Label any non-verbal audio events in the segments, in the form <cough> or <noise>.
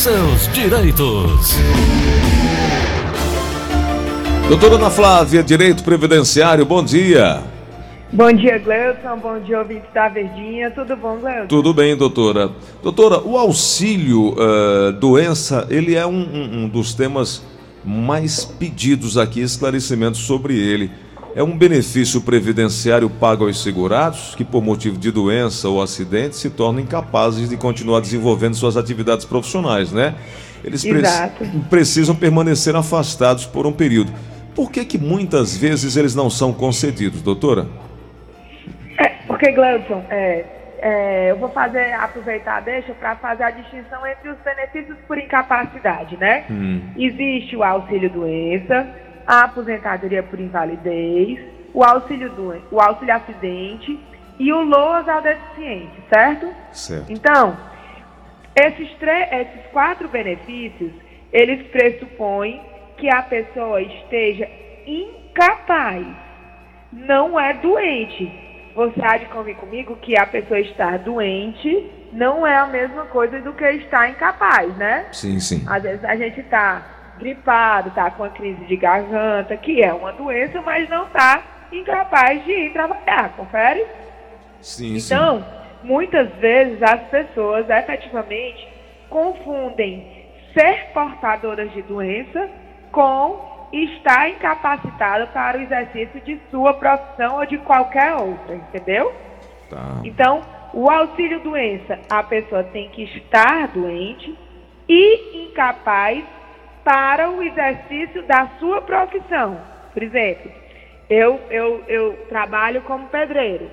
seus direitos. Doutora Ana Flávia, Direito Previdenciário, bom dia. Bom dia, Gleudson. Bom dia, ouvinte da Verdinha. Tudo bom, Gleudson? Tudo bem, doutora. Doutora, o auxílio uh, doença, ele é um, um, um dos temas mais pedidos aqui, esclarecimentos sobre ele. É um benefício previdenciário pago aos segurados que, por motivo de doença ou acidente, se tornam incapazes de continuar desenvolvendo suas atividades profissionais, né? Eles pre precisam permanecer afastados por um período. Por que, que muitas vezes eles não são concedidos, doutora? É, porque, Gleudson, é, é, eu vou fazer, aproveitar, deixa para fazer a distinção entre os benefícios por incapacidade, né? Hum. Existe o auxílio doença, a aposentadoria por invalidez, o auxílio, do, o auxílio acidente e o LOAS ao deficiente, certo? Certo. Então, esses, esses quatro benefícios, eles pressupõem que a pessoa esteja incapaz, não é doente. Você há de convir comigo que a pessoa estar doente não é a mesma coisa do que estar incapaz, né? Sim, sim. Às vezes a gente está gripado, está com uma crise de garganta, que é uma doença, mas não está incapaz de ir trabalhar, confere? Sim, então, sim. muitas vezes as pessoas efetivamente confundem ser portadoras de doença com estar incapacitada para o exercício de sua profissão ou de qualquer outra, entendeu? Tá. Então, o auxílio doença, a pessoa tem que estar doente e incapaz para o exercício da sua profissão. Por exemplo, eu, eu, eu trabalho como pedreiro.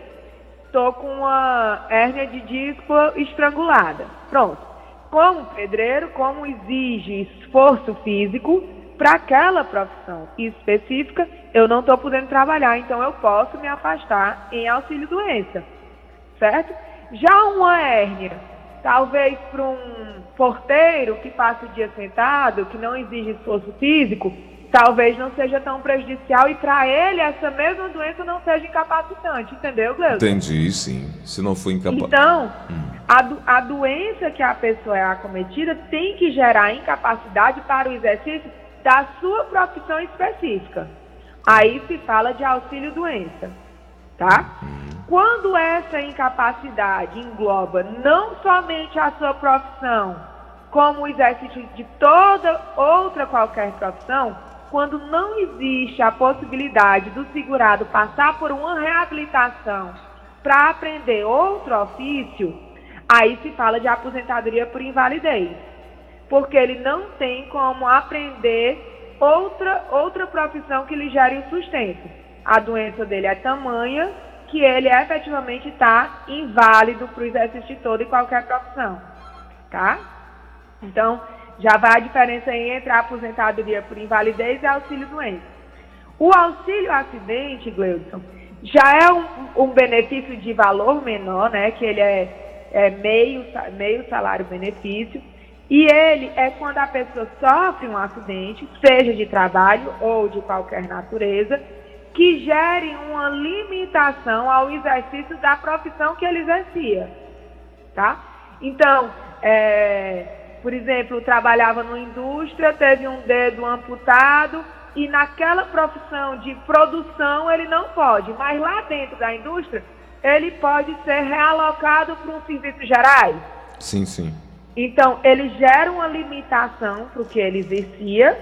Estou com uma hérnia de disco estrangulada. Pronto. Como pedreiro, como exige esforço físico para aquela profissão específica, eu não estou podendo trabalhar, então eu posso me afastar em auxílio doença. Certo? Já uma hérnia Talvez para um porteiro que passa o dia sentado, que não exige esforço físico, talvez não seja tão prejudicial e para ele essa mesma doença não seja incapacitante, entendeu, Gleuson? Entendi, sim. Se não for incapaz. Então, hum. a, do, a doença que a pessoa é acometida tem que gerar incapacidade para o exercício da sua profissão específica. Aí se fala de auxílio doença, tá? Hum. Quando essa incapacidade engloba não somente a sua profissão, como o exercício de toda outra qualquer profissão, quando não existe a possibilidade do segurado passar por uma reabilitação para aprender outro ofício, aí se fala de aposentadoria por invalidez. Porque ele não tem como aprender outra, outra profissão que lhe gere o sustento. A doença dele é tamanha que ele efetivamente está inválido para o exercício de toda e qualquer profissão, tá? Então, já vai a diferença entre a aposentadoria por invalidez e auxílio doença. O auxílio acidente, Gleudson, já é um, um, benefício de valor menor, né? Que ele é, é meio, meio salário benefício. E ele é quando a pessoa sofre um acidente, seja de trabalho ou de qualquer natureza, que gere uma limitação ao exercício da profissão que ele exercia, tá? Então, é, por exemplo, trabalhava numa indústria, teve um dedo amputado e naquela profissão de produção ele não pode, mas lá dentro da indústria ele pode ser realocado para um serviço gerais. Sim, sim. Então, ele gera uma limitação para o que ele exercia,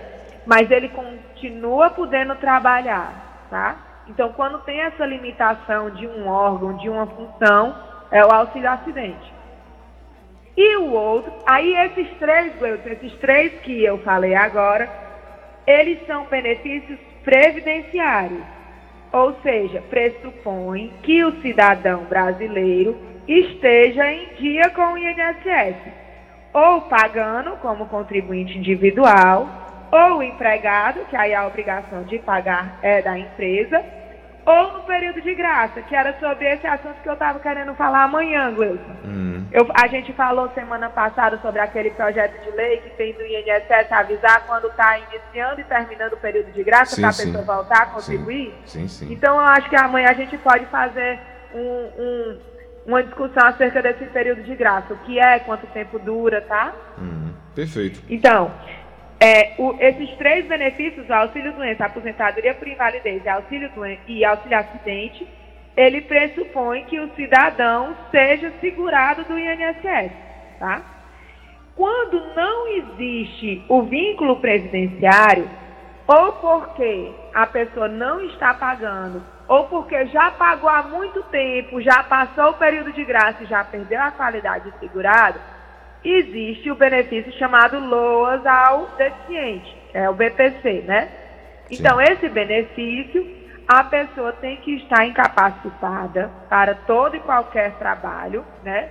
mas ele continua podendo trabalhar tá? Então, quando tem essa limitação de um órgão, de uma função, é o auxílio acidente. E o outro, aí esses três, esses três que eu falei agora, eles são benefícios previdenciários. Ou seja, pressupõe que o cidadão brasileiro esteja em dia com o INSS, ou pagando como contribuinte individual, ou o empregado, que aí a obrigação de pagar é da empresa, ou no período de graça, que era sobre esse assunto que eu estava querendo falar amanhã, Gleuson. Hum. Eu, a gente falou semana passada sobre aquele projeto de lei que tem do INSS avisar quando está iniciando e terminando o período de graça para a pessoa voltar a contribuir. Sim, sim, sim. Então eu acho que amanhã a gente pode fazer um, um uma discussão acerca desse período de graça, o que é, quanto tempo dura, tá? Uhum. Perfeito. Então, é, o, esses três benefícios, auxílio doença, aposentadoria por invalidez e auxílio, doença, e auxílio acidente, ele pressupõe que o cidadão seja segurado do INSS, tá? Quando não existe o vínculo previdenciário, ou porque a pessoa não está pagando, ou porque já pagou há muito tempo, já passou o período de graça e já perdeu a qualidade de segurado, existe o benefício chamado LOAS ao deficiente, é o BPC, né? Sim. Então, esse benefício, a pessoa tem que estar incapacitada para todo e qualquer trabalho, né?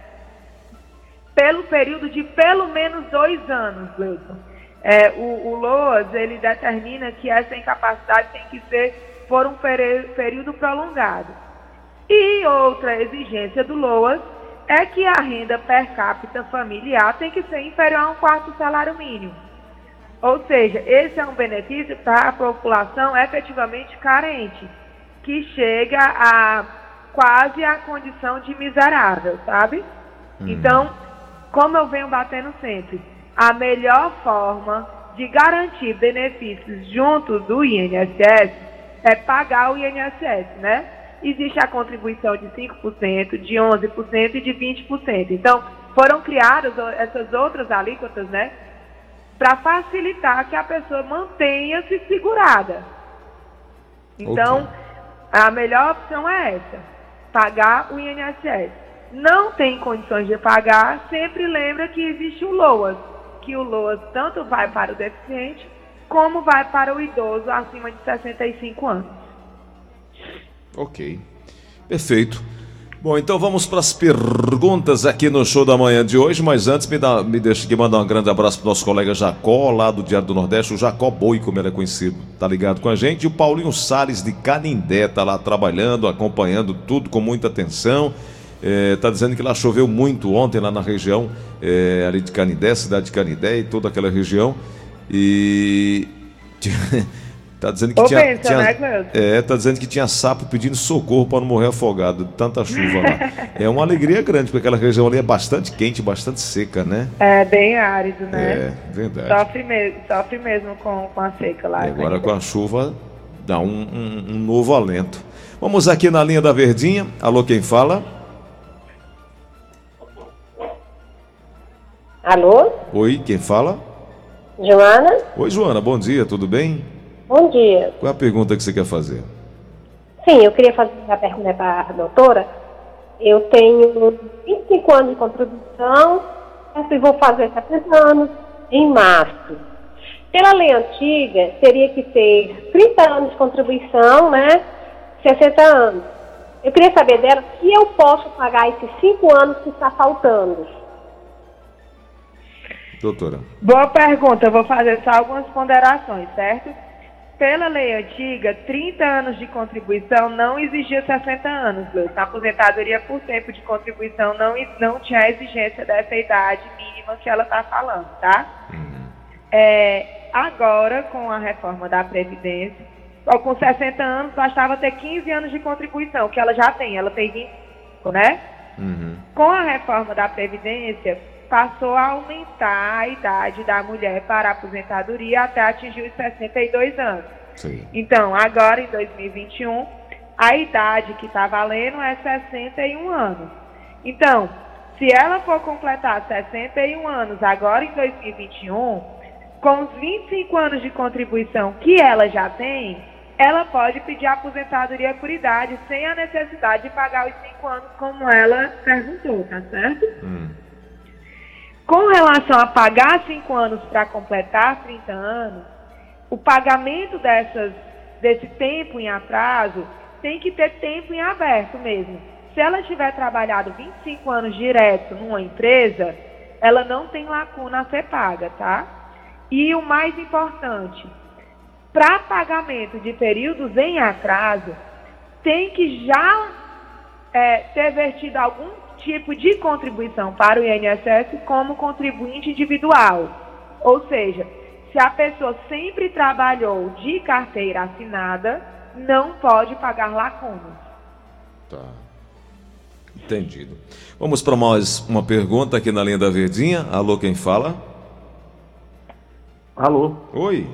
Pelo período de pelo menos dois anos, Gleison. É, o, o LOAS, ele determina que essa incapacidade tem que ser por um período prolongado. E outra exigência do LOAS é que a renda per capita familiar tem que ser inferior a um quarto salário mínimo. Ou seja, esse é um benefício para a população efetivamente carente, que chega a quase a condição de miserável, sabe? Hum. Então, como eu venho batendo sempre, a melhor forma de garantir benefícios junto do INSS é pagar o INSS, né? Existe a contribuição de 5%, de 11% e de 20%. Então, foram criadas essas outras alíquotas, né? Para facilitar que a pessoa mantenha-se segurada. Então, okay. a melhor opção é essa: pagar o INSS. Não tem condições de pagar, sempre lembra que existe o LOAS, que o LOAS tanto vai para o deficiente como vai para o idoso acima de 65 anos. Ok. Perfeito. Bom, então vamos para as perguntas aqui no show da manhã de hoje, mas antes me, dá, me deixa aqui mandar um grande abraço para o nosso colega Jacó, lá do Diário do Nordeste, o Jacó Boi, como ele é conhecido, tá ligado com a gente, e o Paulinho Salles de Canindé tá lá trabalhando, acompanhando tudo com muita atenção, é, tá dizendo que lá choveu muito ontem lá na região é, ali de Canindé, cidade de Canindé e toda aquela região, e... <laughs> Tá dizendo que Ô, tinha, pensa, tinha né, é, tá dizendo que tinha sapo pedindo socorro para não morrer afogado, de tanta chuva lá. <laughs> é uma alegria grande, porque aquela região ali é bastante quente, bastante seca, né? É bem árido, né? É, verdade. Sofre mesmo, sofre mesmo com, com a seca lá. E agora com a chuva dá um, um, um novo alento. Vamos aqui na linha da Verdinha. Alô, quem fala? Alô? Oi, quem fala? Joana? Oi, Joana, bom dia, tudo bem? Bom dia. Qual é a pergunta que você quer fazer? Sim, eu queria fazer a pergunta para a doutora. Eu tenho 25 anos de contribuição e vou fazer 70 anos em março. Pela lei antiga, teria que ter 30 anos de contribuição, né? 60 anos. Eu queria saber dela se eu posso pagar esses 5 anos que está faltando. Doutora. Boa pergunta. Eu vou fazer só algumas ponderações, certo? Pela lei antiga, 30 anos de contribuição não exigia 60 anos, A aposentadoria por tempo de contribuição não, não tinha a exigência dessa idade mínima que ela está falando, tá? Uhum. É, agora, com a reforma da Previdência, com 60 anos, bastava ter 15 anos de contribuição, que ela já tem, ela tem 25, né? Uhum. Com a reforma da Previdência, passou a aumentar a idade da mulher para a aposentadoria até atingir os 62 anos. Sim. Então, agora em 2021, a idade que está valendo é 61 anos. Então, se ela for completar 61 anos agora em 2021, com os 25 anos de contribuição que ela já tem, ela pode pedir aposentadoria por idade sem a necessidade de pagar os 5 anos como ela perguntou, tá certo? Hum. Com relação a pagar cinco anos para completar 30 anos, o pagamento dessas, desse tempo em atraso tem que ter tempo em aberto mesmo. Se ela tiver trabalhado 25 anos direto numa empresa, ela não tem lacuna a ser paga, tá? E o mais importante, para pagamento de períodos em atraso, tem que já é, ter vertido algum tipo de contribuição para o INSS como contribuinte individual. Ou seja, se a pessoa sempre trabalhou de carteira assinada, não pode pagar lacunas. Tá. Entendido. Vamos para mais uma pergunta aqui na linha da Verdinha. Alô, quem fala? Alô? Oi.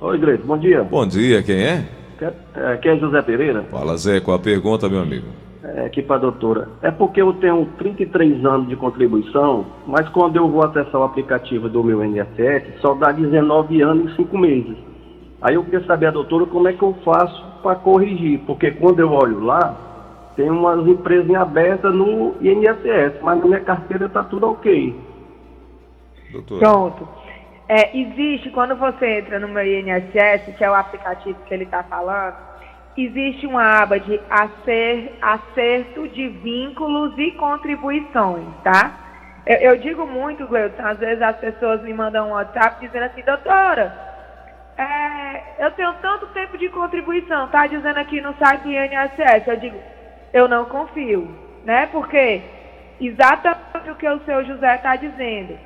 Oi, Gleito, bom dia. Bom dia, quem é? Aqui é José Pereira. Fala, Zé, qual a pergunta, meu amigo? É, aqui para a doutora. É porque eu tenho 33 anos de contribuição, mas quando eu vou acessar o aplicativo do meu INSS, só dá 19 anos e 5 meses. Aí eu queria saber, a doutora, como é que eu faço para corrigir? Porque quando eu olho lá, tem umas empresas em aberta no INSS, mas na minha carteira está tudo ok. Doutora. Pronto. É, existe, quando você entra no meu INSS, que é o aplicativo que ele está falando, existe uma aba de acer, acerto de vínculos e contribuições, tá? Eu, eu digo muito, Gleuton, às vezes as pessoas me mandam um WhatsApp dizendo assim, doutora, é, eu tenho tanto tempo de contribuição, tá dizendo aqui no site INSS. Eu digo, eu não confio, né? Porque exatamente o que o seu José está dizendo.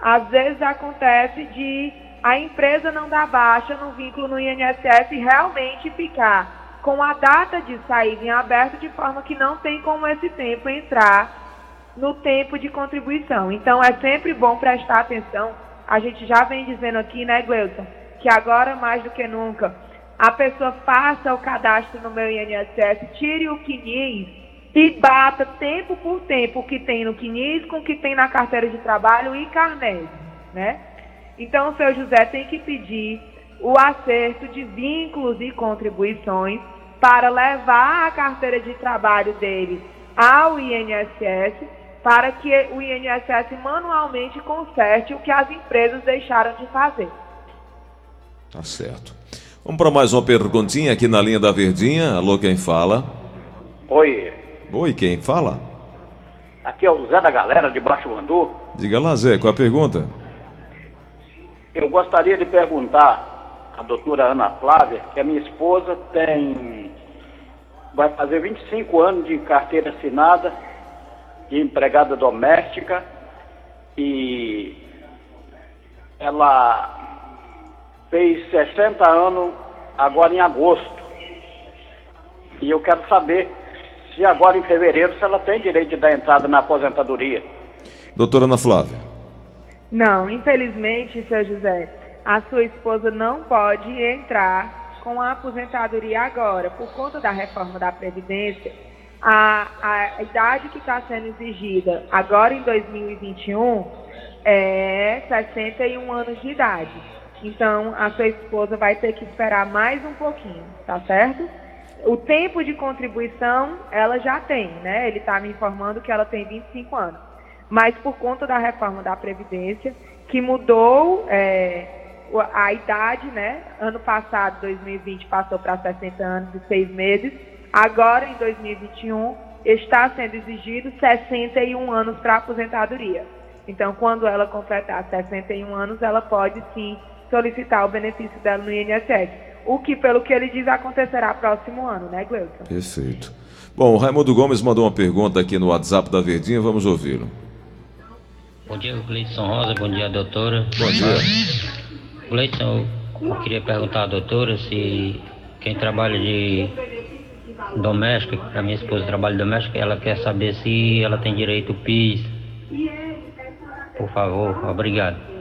Às vezes acontece de a empresa não dar baixa no vínculo no INSS e realmente ficar com a data de saída em aberto, de forma que não tem como esse tempo entrar no tempo de contribuição. Então, é sempre bom prestar atenção. A gente já vem dizendo aqui, né, Gleuton, que agora mais do que nunca a pessoa faça o cadastro no meu INSS, tire o CNIS e bata tempo por tempo o que tem no CNIS com o que tem na carteira de trabalho e carnê, né? Então, o seu José tem que pedir o acerto de vínculos e contribuições para levar a carteira de trabalho dele ao INSS, para que o INSS manualmente conserte o que as empresas deixaram de fazer. Tá certo. Vamos para mais uma perguntinha aqui na linha da Verdinha. Alô, quem fala? Oi. Oi, quem fala? Aqui é o Zé da Galera de Baixo Mandu. Diga lá, Zé, qual a pergunta? Eu gostaria de perguntar a doutora Ana Flávia, que a minha esposa tem. vai fazer 25 anos de carteira assinada, de empregada doméstica, e ela fez 60 anos agora em agosto. E eu quero saber se agora em fevereiro se ela tem direito de dar entrada na aposentadoria. Doutora Ana Flávia. Não, infelizmente, seu José a sua esposa não pode entrar com a aposentadoria agora. Por conta da reforma da Previdência, a, a idade que está sendo exigida agora em 2021 é 61 anos de idade. Então, a sua esposa vai ter que esperar mais um pouquinho, tá certo? O tempo de contribuição ela já tem, né? Ele está me informando que ela tem 25 anos. Mas por conta da reforma da Previdência, que mudou é, a idade, né? Ano passado, 2020, passou para 60 anos e 6 meses. Agora, em 2021, está sendo exigido 61 anos para aposentadoria. Então, quando ela completar 61 anos, ela pode sim solicitar o benefício dela no INSS. O que, pelo que ele diz, acontecerá próximo ano, né, Gleuton? Perfeito. Bom, o Raimundo Gomes mandou uma pergunta aqui no WhatsApp da Verdinha, vamos ouvi-lo. Bom dia, Gleison Rosa, bom dia, doutora. Bom dia. Gleison, eu queria perguntar à doutora se quem trabalha de doméstico, a minha esposa trabalha doméstico, ela quer saber se ela tem direito ao PIS. Por favor, obrigado.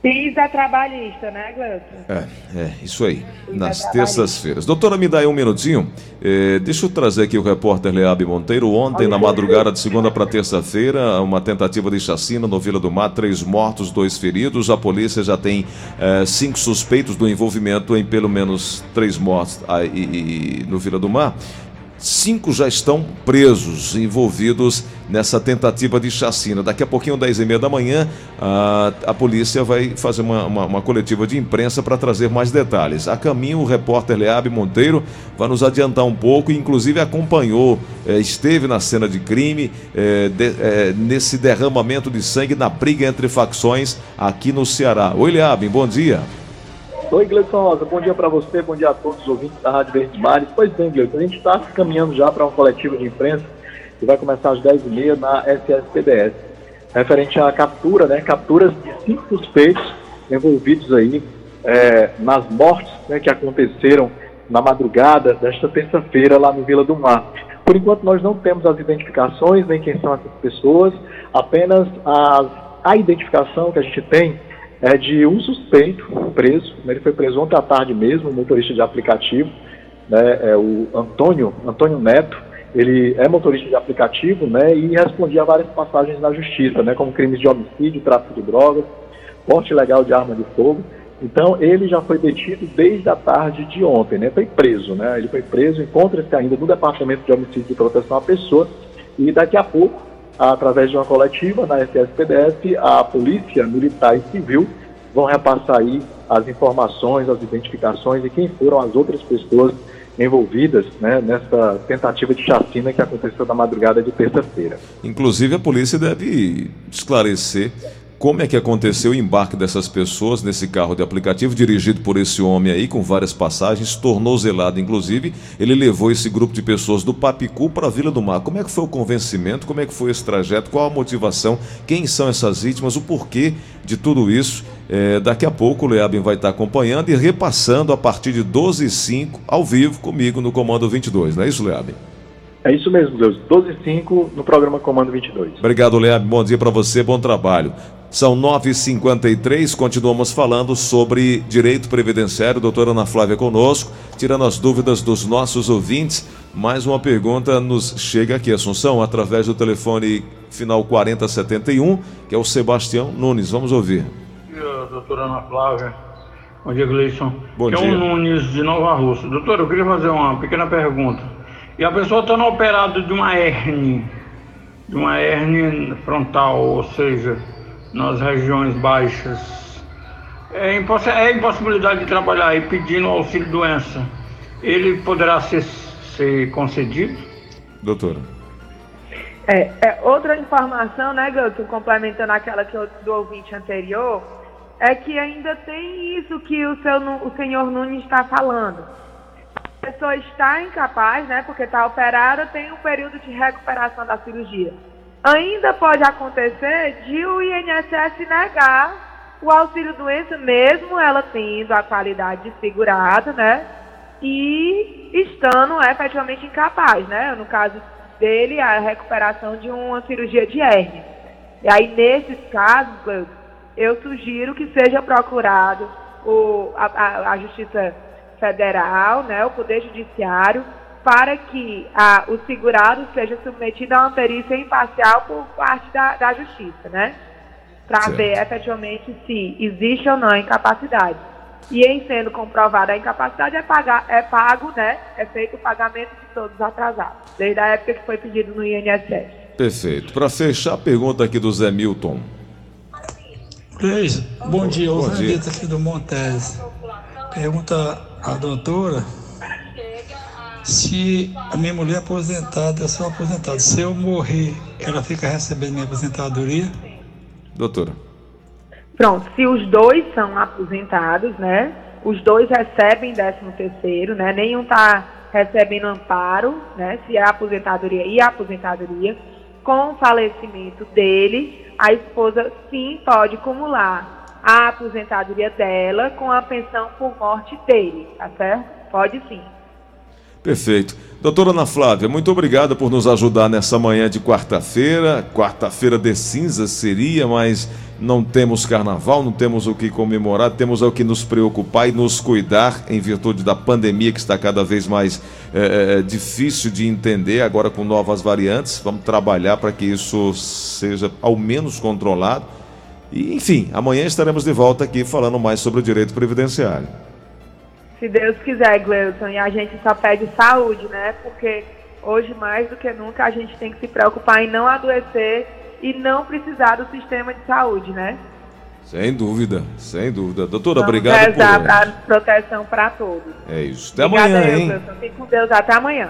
PIS é trabalhista, né, Gleuton? É, é, isso aí. nas é terças-feiras. Doutora, me dá aí um minutinho. É, deixa eu trazer aqui o repórter Leab Monteiro. Ontem, na madrugada de segunda para terça-feira, uma tentativa de chacina no Vila do Mar. Três mortos, dois feridos. A polícia já tem é, cinco suspeitos do envolvimento em pelo menos três mortos aí, no Vila do Mar. Cinco já estão presos, envolvidos nessa tentativa de chacina. Daqui a pouquinho, 10 e meia da manhã, a, a polícia vai fazer uma, uma, uma coletiva de imprensa para trazer mais detalhes. A caminho, o repórter Leab Monteiro vai nos adiantar um pouco, inclusive acompanhou, é, esteve na cena de crime, é, de, é, nesse derramamento de sangue na briga entre facções aqui no Ceará. Oi, Leab, bom dia. Oi, Gleison Rosa, bom dia para você, bom dia a todos os ouvintes da Rádio Verde Mares. Pois bem, Gleison, a gente está caminhando já para uma coletiva de imprensa que vai começar às 10h30 na SSPBS, referente à captura, né, capturas de cinco suspeitos envolvidos aí é, nas mortes né, que aconteceram na madrugada desta terça-feira lá no Vila do Mar. Por enquanto, nós não temos as identificações, nem quem são essas pessoas, apenas as, a identificação que a gente tem é de um suspeito preso. Né, ele foi preso ontem à tarde mesmo, motorista de aplicativo, né, é o Antônio, Antônio Neto. Ele é motorista de aplicativo né, e respondia a várias passagens na justiça, né, como crimes de homicídio, tráfico de drogas, porte ilegal de arma de fogo. Então, ele já foi detido desde a tarde de ontem, né? Foi preso, né? Ele foi preso, encontra-se ainda no Departamento de Homicídio e Proteção à Pessoa e daqui a pouco, através de uma coletiva na SSPDF, a Polícia Militar e Civil vão repassar aí as informações, as identificações e quem foram as outras pessoas envolvidas né, nessa tentativa de chacina que aconteceu na madrugada de terça-feira. Inclusive, a polícia deve esclarecer como é que aconteceu o embarque dessas pessoas nesse carro de aplicativo dirigido por esse homem aí, com várias passagens, tornozelado inclusive. Ele levou esse grupo de pessoas do Papicu para a Vila do Mar. Como é que foi o convencimento? Como é que foi esse trajeto? Qual a motivação? Quem são essas vítimas? O porquê de tudo isso? É, daqui a pouco o Leabin vai estar acompanhando e repassando a partir de 12 h 05 ao vivo comigo no Comando 22. Não é isso, Leabin? É isso mesmo, Deus. 12 h 05 no programa Comando 22. Obrigado, Leabin. Bom dia para você, bom trabalho. São 9h53, continuamos falando sobre direito previdenciário. Doutora Ana Flávia conosco, tirando as dúvidas dos nossos ouvintes. Mais uma pergunta nos chega aqui, Assunção, através do telefone final 4071, que é o Sebastião Nunes. Vamos ouvir. Bom dia, doutora Ana Flávia. Bom dia, Gleison. Bom que dia. É o Nunes de Nova Rússia. Doutor, eu queria fazer uma pequena pergunta. E a pessoa está operada de uma hernia, de uma hernia frontal, ou seja, nas regiões baixas. É, imposs é impossibilidade de trabalhar e pedindo auxílio doença. Ele poderá ser, ser concedido? Doutora. É, é, outra informação, né, Guto, complementando aquela que eu, do ouvinte anterior, é que ainda tem isso que o, seu, o senhor Nunes está falando. A pessoa está incapaz, né, porque está operada, tem um período de recuperação da cirurgia. Ainda pode acontecer de o INSS negar o auxílio doença, mesmo ela tendo a qualidade de segurado, né, e estando efetivamente incapaz, né, no caso dele, a recuperação de uma cirurgia de hérnia. E aí, nesses casos, eu sugiro que seja procurado o, a, a Justiça Federal, né, o Poder Judiciário, para que a, o segurado seja submetido a uma perícia imparcial por parte da, da Justiça, né? Para ver efetivamente se existe ou não a incapacidade. E em sendo comprovada a incapacidade, é, pagar, é pago, né? É feito o pagamento de todos os atrasados, desde a época que foi pedido no INSS. Perfeito. Para fechar a pergunta aqui do Zé Milton. Cleis, bom dia, Bom o dia. Aqui do Montese. Pergunta à doutora se a minha mulher é aposentada, eu sou aposentado. Se eu morrer, ela fica recebendo minha aposentadoria? Doutora. Pronto, se os dois são aposentados, né? Os dois recebem 13 terceiro, né? Nenhum está recebendo amparo, né? Se é aposentadoria e aposentadoria. Com o falecimento dele, a esposa sim pode acumular a aposentadoria dela com a pensão por morte dele, tá certo? Pode sim. Perfeito. Doutora Ana Flávia, muito obrigada por nos ajudar nessa manhã de quarta-feira. Quarta-feira de cinzas seria, mas não temos carnaval, não temos o que comemorar, temos o que nos preocupar e nos cuidar em virtude da pandemia que está cada vez mais eh, eh, difícil de entender, agora com novas variantes. Vamos trabalhar para que isso seja ao menos controlado. E, enfim, amanhã estaremos de volta aqui falando mais sobre o direito previdenciário. Se Deus quiser, Gleuton, e a gente só pede saúde, né? Porque hoje, mais do que nunca, a gente tem que se preocupar em não adoecer e não precisar do sistema de saúde, né? Sem dúvida, sem dúvida. Doutora, Vamos obrigado por. para proteção para todos. É isso. Até Obrigada, amanhã, eu, hein? Fique com Deus. Até amanhã.